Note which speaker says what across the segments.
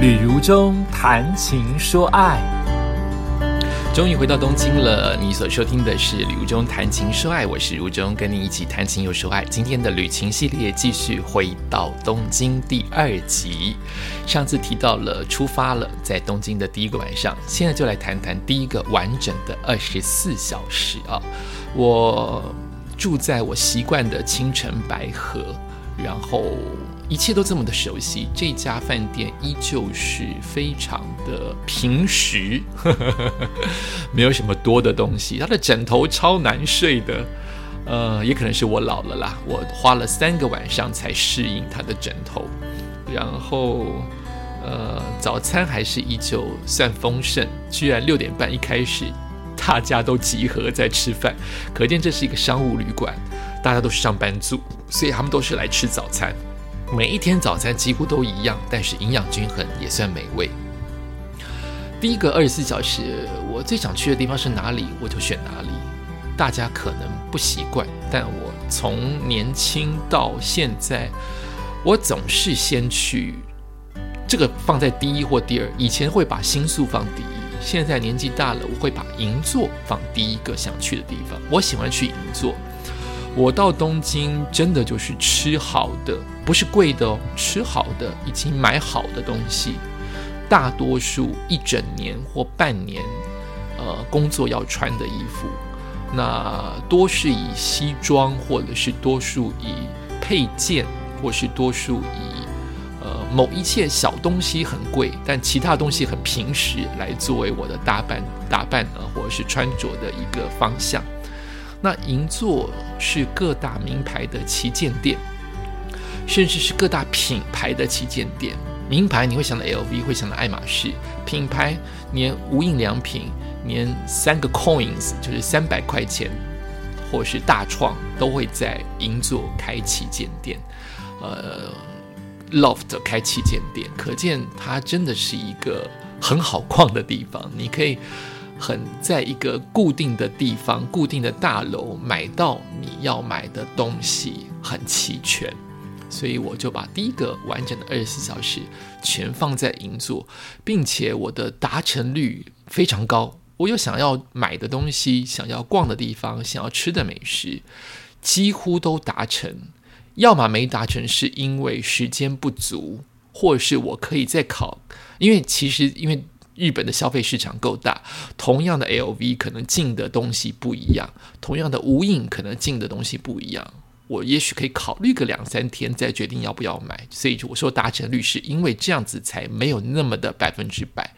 Speaker 1: 旅途中谈情说爱，
Speaker 2: 终于回到东京了。你所收听的是旅途中谈情说爱，我是如中，跟你一起谈情又说爱。今天的旅行系列继续回到东京第二集。上次提到了出发了，在东京的第一个晚上，现在就来谈谈第一个完整的二十四小时啊。我住在我习惯的青城白河，然后。一切都这么的熟悉，这家饭店依旧是非常的平实，没有什么多的东西。他的枕头超难睡的，呃，也可能是我老了啦。我花了三个晚上才适应他的枕头。然后，呃，早餐还是依旧算丰盛，居然六点半一开始，大家都集合在吃饭，可见这是一个商务旅馆，大家都是上班族，所以他们都是来吃早餐。每一天早餐几乎都一样，但是营养均衡也算美味。第一个二十四小时，我最想去的地方是哪里，我就选哪里。大家可能不习惯，但我从年轻到现在，我总是先去这个放在第一或第二。以前会把新宿放第一，现在年纪大了，我会把银座放第一个想去的地方。我喜欢去银座。我到东京真的就是吃好的，不是贵的哦，吃好的，已经买好的东西。大多数一整年或半年，呃，工作要穿的衣服，那多是以西装，或者是多数以配件，或是多数以呃某一切小东西很贵，但其他东西很平实，来作为我的打扮打扮呢，或者是穿着的一个方向。那银座是各大名牌的旗舰店，甚至是各大品牌的旗舰店。名牌你会想到 LV，会想到爱马仕；品牌连无印良品，连三个 coins 就是三百块钱，或是大创都会在银座开旗舰店。呃，loft 开旗舰店，可见它真的是一个很好逛的地方。你可以。很在一个固定的地方、固定的大楼买到你要买的东西很齐全，所以我就把第一个完整的二十四小时全放在银座，并且我的达成率非常高。我有想要买的东西、想要逛的地方、想要吃的美食，几乎都达成。要么没达成，是因为时间不足，或者是我可以再考，因为其实因为。日本的消费市场够大，同样的 LV 可能进的东西不一样，同样的无印可能进的东西不一样。我也许可以考虑个两三天再决定要不要买。所以我说达成率是因为这样子才没有那么的百分之百。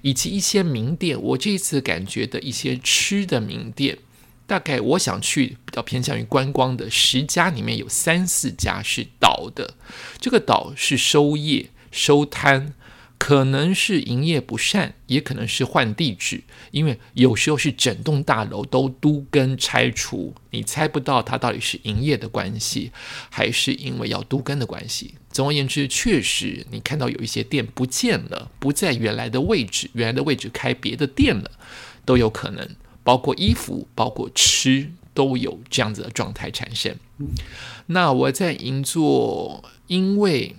Speaker 2: 以及一些名店，我这次感觉的一些吃的名店，大概我想去比较偏向于观光的十家里面有三四家是倒的，这个倒是收业收摊。可能是营业不善，也可能是换地址，因为有时候是整栋大楼都都跟拆除，你猜不到它到底是营业的关系，还是因为要都跟的关系。总而言之，确实你看到有一些店不见了，不在原来的位置，原来的位置开别的店了，都有可能。包括衣服，包括吃，都有这样子的状态产生。那我在银座，因为。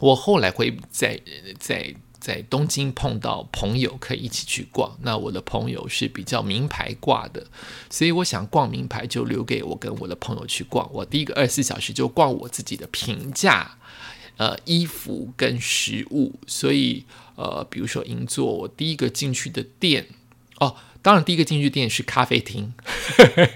Speaker 2: 我后来会在在在东京碰到朋友，可以一起去逛。那我的朋友是比较名牌挂的，所以我想逛名牌就留给我跟我的朋友去逛。我第一个二十四小时就逛我自己的平价呃衣服跟食物。所以呃，比如说银座，我第一个进去的店哦。当然，第一个进去店是咖啡厅。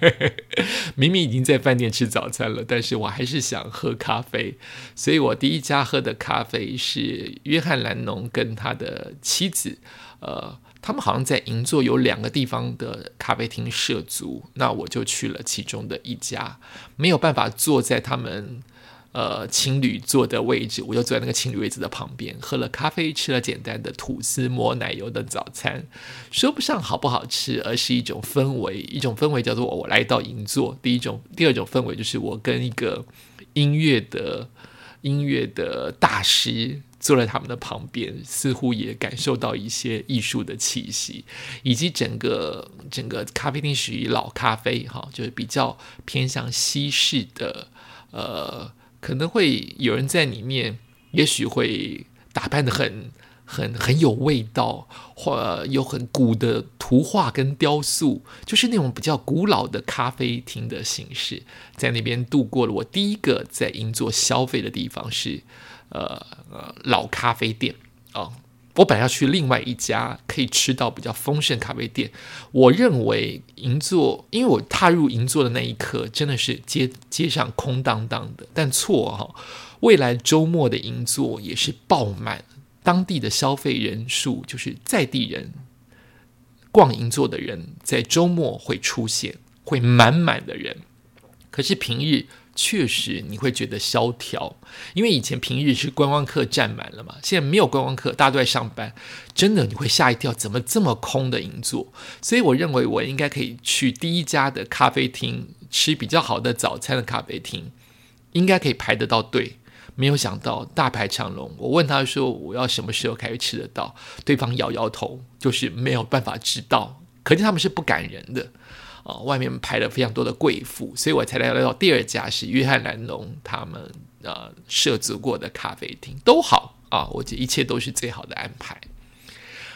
Speaker 2: 明明已经在饭店吃早餐了，但是我还是想喝咖啡，所以我第一家喝的咖啡是约翰兰农跟他的妻子。呃，他们好像在银座有两个地方的咖啡厅涉足，那我就去了其中的一家，没有办法坐在他们。呃，情侣坐的位置，我就坐在那个情侣位置的旁边，喝了咖啡，吃了简单的吐司抹奶油的早餐，说不上好不好吃，而是一种氛围，一种氛围叫做我来到银座。第一种，第二种氛围就是我跟一个音乐的音乐的大师坐在他们的旁边，似乎也感受到一些艺术的气息，以及整个整个咖啡厅属于老咖啡，哈，就是比较偏向西式的，呃。可能会有人在里面，也许会打扮得很很很有味道，或有很古的图画跟雕塑，就是那种比较古老的咖啡厅的形式，在那边度过了我第一个在银座消费的地方是，呃呃老咖啡店啊。我本来要去另外一家可以吃到比较丰盛咖啡店，我认为银座，因为我踏入银座的那一刻真的是街街上空荡荡的，但错哈，未来周末的银座也是爆满。当地的消费人数，就是在地人逛银座的人，在周末会出现，会满满的人。可是平日确实你会觉得萧条，因为以前平日是观光客占满了嘛，现在没有观光客，大家都在上班，真的你会吓一跳，怎么这么空的银座？所以我认为我应该可以去第一家的咖啡厅吃比较好的早餐的咖啡厅，应该可以排得到队。没有想到大排长龙，我问他说：“我要什么时候开始吃得到？”对方摇摇头，就是没有办法知道。可见他们是不赶人的啊！外面排了非常多的贵妇，所以我才来到第二家是约翰兰农他们呃设置过的咖啡厅，都好啊！我觉得一切都是最好的安排。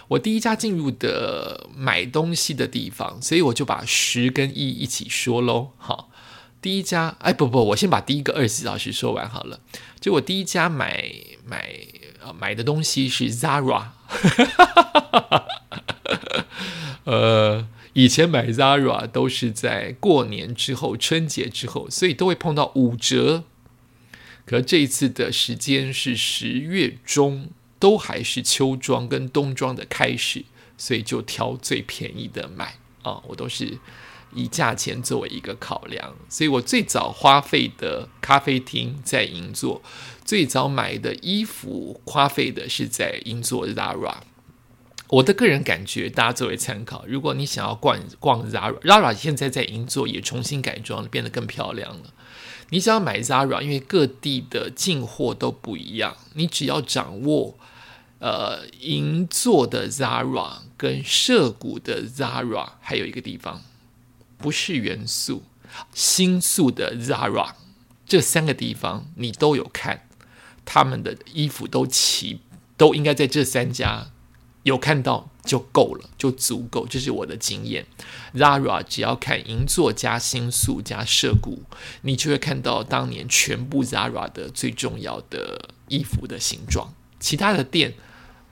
Speaker 2: 我第一家进入的买东西的地方，所以我就把十跟一一起说喽。好，第一家，哎不不，我先把第一个二十四小时说完好了。就我第一家买买呃买的东西是 Zara，呃，以前买 Zara 都是在过年之后、春节之后，所以都会碰到五折。可这一次的时间是十月中，都还是秋装跟冬装的开始，所以就挑最便宜的买啊，我都是。以价钱作为一个考量，所以我最早花费的咖啡厅在银座，最早买的衣服花费的是在银座 Zara。我的个人感觉，大家作为参考。如果你想要逛逛 Zara，Zara 现在在银座也重新改装了，变得更漂亮了。你想要买 Zara，因为各地的进货都不一样，你只要掌握呃银座的 Zara 跟涉谷的 Zara，还有一个地方。不是元素，新宿的 Zara 这三个地方你都有看，他们的衣服都齐，都应该在这三家有看到就够了，就足够。这是我的经验。Zara 只要看银座加新宿加涉谷，你就会看到当年全部 Zara 的最重要的衣服的形状。其他的店，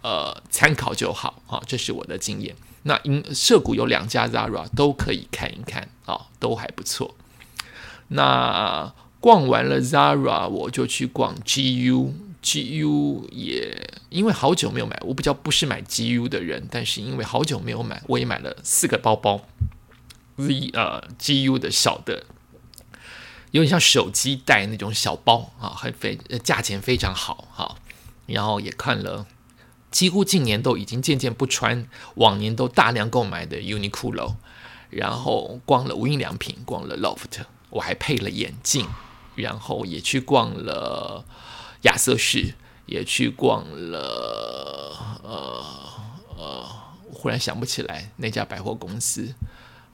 Speaker 2: 呃，参考就好。啊，这是我的经验。那银涉谷有两家 Zara 都可以看一看啊，都还不错。那逛完了 Zara，我就去逛 GU G U 也因为好久没有买，我比较不是买 GU 的人，但是因为好久没有买，我也买了四个包包，Z 呃 GU 的小的，有点像手机袋那种小包啊，还非价钱非常好哈，然后也看了。几乎近年都已经渐渐不穿往年都大量购买的 Uniqlo，然后逛了无印良品，逛了 Loft，我还配了眼镜，然后也去逛了亚瑟士，也去逛了呃呃，忽然想不起来那家百货公司，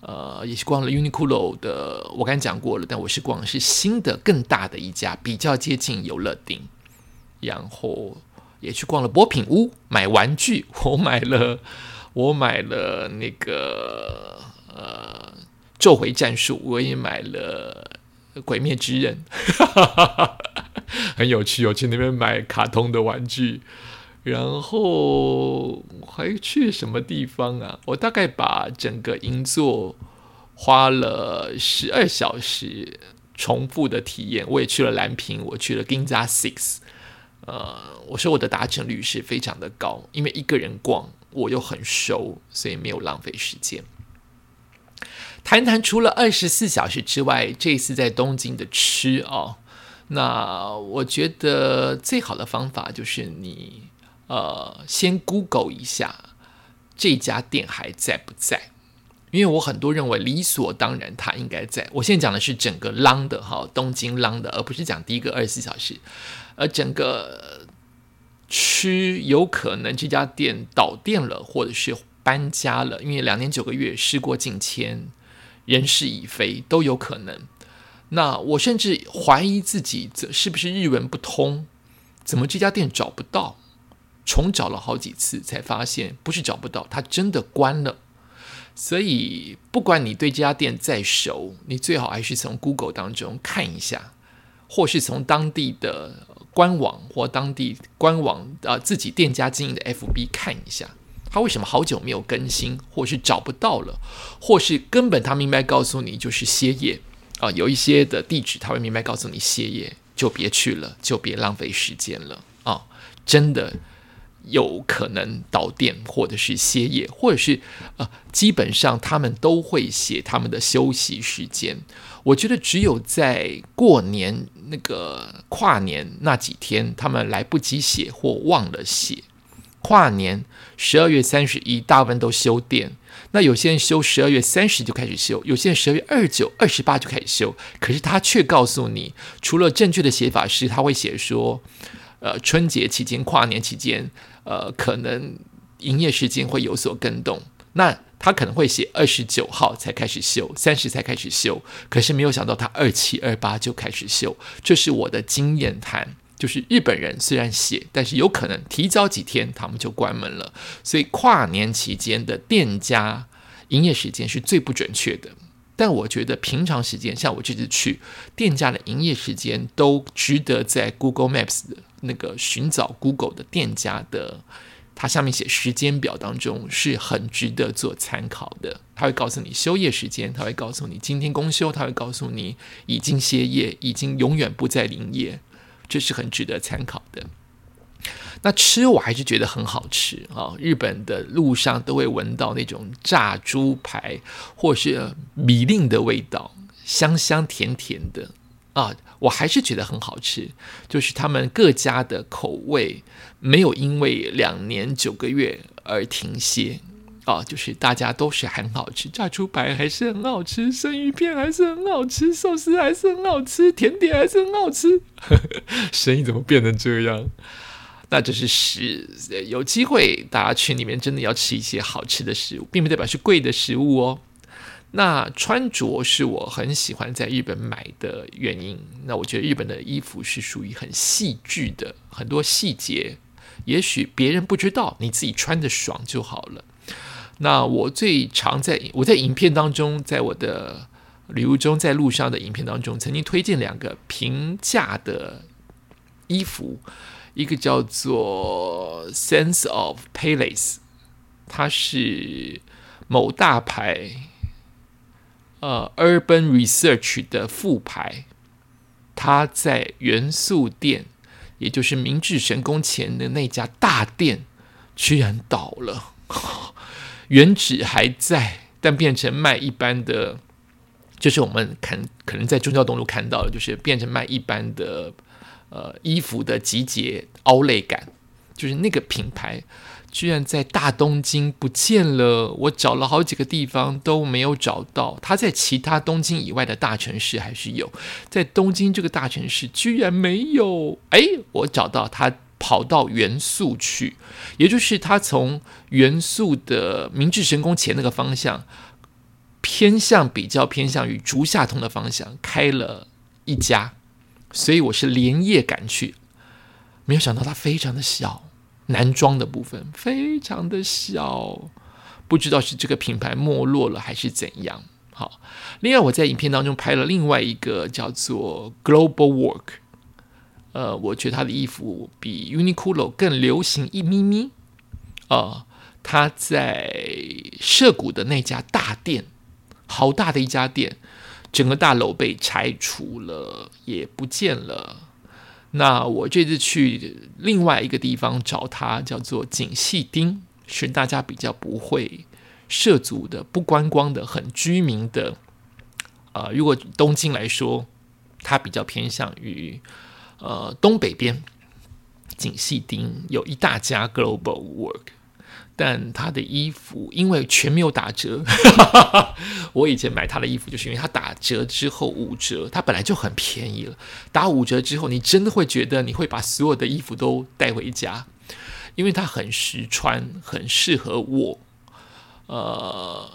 Speaker 2: 呃，也是逛了 Uniqlo 的，我刚才讲过了，但我是逛的是新的更大的一家，比较接近游乐町，然后。也去逛了博品屋买玩具，我买了，我买了那个呃咒回战术，我也买了鬼灭之刃，很有趣。有去那边买卡通的玩具，然后还去什么地方啊？我大概把整个银座花了十二小时重复的体验。我也去了蓝屏，我去了 Ginza Six。呃，我说我的达成率是非常的高，因为一个人逛我又很熟，所以没有浪费时间。谈谈除了二十四小时之外，这次在东京的吃哦，那我觉得最好的方法就是你呃先 Google 一下这家店还在不在，因为我很多认为理所当然它应该在。我现在讲的是整个浪的哈，东京浪的，而不是讲第一个二十四小时。而整个区有可能这家店倒店了，或者是搬家了，因为两年九个月，事过境迁，人事已非，都有可能。那我甚至怀疑自己，这是不是日文不通？怎么这家店找不到？重找了好几次，才发现不是找不到，它真的关了。所以，不管你对这家店再熟，你最好还是从 Google 当中看一下，或是从当地的官网或当地官网啊自己店家经营的 FB 看一下，他为什么好久没有更新，或是找不到了，或是根本他明白告诉你就是歇业啊，有一些的地址他会明白告诉你歇业，就别去了，就别浪费时间了啊，真的。有可能导电，或者是歇业，或者是呃，基本上他们都会写他们的休息时间。我觉得只有在过年那个跨年那几天，他们来不及写或忘了写。跨年十二月三十一，大部分都休店。那有些人休十二月三十就开始休，有些人十二月二九、二十八就开始休。可是他却告诉你，除了正确的写法是，他会写说，呃，春节期间、跨年期间。呃，可能营业时间会有所更动，那他可能会写二十九号才开始修，三十才开始修，可是没有想到他二七二八就开始修，这是我的经验谈。就是日本人虽然写，但是有可能提早几天他们就关门了，所以跨年期间的店家营业时间是最不准确的。但我觉得平常时间，像我这次去店家的营业时间，都值得在 Google Maps 的。那个寻找 Google 的店家的，它下面写时间表当中是很值得做参考的。他会告诉你休业时间，他会告诉你今天公休，他会告诉你已经歇业，已经永远不再营业，这是很值得参考的。那吃我还是觉得很好吃啊！日本的路上都会闻到那种炸猪排或是米令的味道，香香甜甜的。啊，我还是觉得很好吃，就是他们各家的口味没有因为两年九个月而停歇啊，就是大家都是很好吃，炸猪排还是很好吃，生鱼片还是很好吃，寿司还是很好吃，甜点还是很好吃，生意怎么变成这样？那这是食，有机会大家去里面真的要吃一些好吃的食物，并不代表是贵的食物哦。那穿着是我很喜欢在日本买的原因。那我觉得日本的衣服是属于很细致的，很多细节，也许别人不知道，你自己穿的爽就好了。那我最常在我在影片当中，在我的旅游中，在路上的影片当中，曾经推荐两个平价的衣服，一个叫做 Sense of Palace，它是某大牌。呃，Urban Research 的副牌，它在元素店，也就是明治神宫前的那家大店，居然倒了。原址还在，但变成卖一般的，就是我们看可能在中教东路看到的，就是变成卖一般的呃衣服的集结凹类感，就是那个品牌。居然在大东京不见了！我找了好几个地方都没有找到。它在其他东京以外的大城市还是有，在东京这个大城市居然没有。哎，我找到他跑到元素去，也就是他从元素的明治神宫前那个方向，偏向比较偏向于竹下通的方向开了一家，所以我是连夜赶去，没有想到它非常的小。男装的部分非常的小，不知道是这个品牌没落了还是怎样。好，另外我在影片当中拍了另外一个叫做 Global Work，呃，我觉得他的衣服比 Uniqlo 更流行一咪咪。啊，他在涉谷的那家大店，好大的一家店，整个大楼被拆除了，也不见了。那我这次去另外一个地方找他，叫做景细町，是大家比较不会涉足的、不观光的、很居民的。呃，如果东京来说，它比较偏向于呃东北边，景细町有一大家 Global Work。但他的衣服因为全没有打折，我以前买他的衣服就是因为他打折之后五折，他本来就很便宜了。打五折之后，你真的会觉得你会把所有的衣服都带回家，因为它很实穿，很适合我，呃，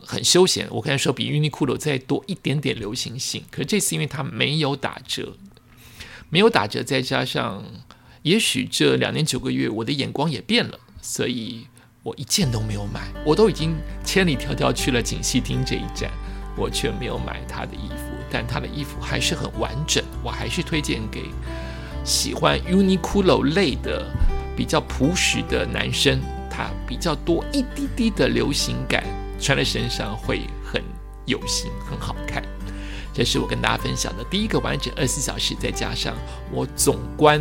Speaker 2: 很休闲。我刚才说比 Uniqlo 再多一点点流行性，可是这次因为它没有打折，没有打折，再加上。也许这两年九个月，我的眼光也变了，所以我一件都没有买。我都已经千里迢迢去了锦溪厅这一站，我却没有买他的衣服。但他的衣服还是很完整，我还是推荐给喜欢 Uniqlo 类的比较朴实的男生。它比较多一滴滴的流行感，穿在身上会很有型，很好看。这是我跟大家分享的第一个完整二十四小时，再加上我总观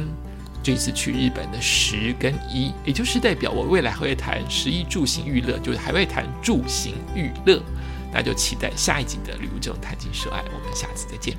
Speaker 2: 这次去日本的十跟一，也就是代表我未来还会谈十一住行娱乐，就是还会谈住行娱乐。那就期待下一集的旅游这种谈情说爱，我们下次再见。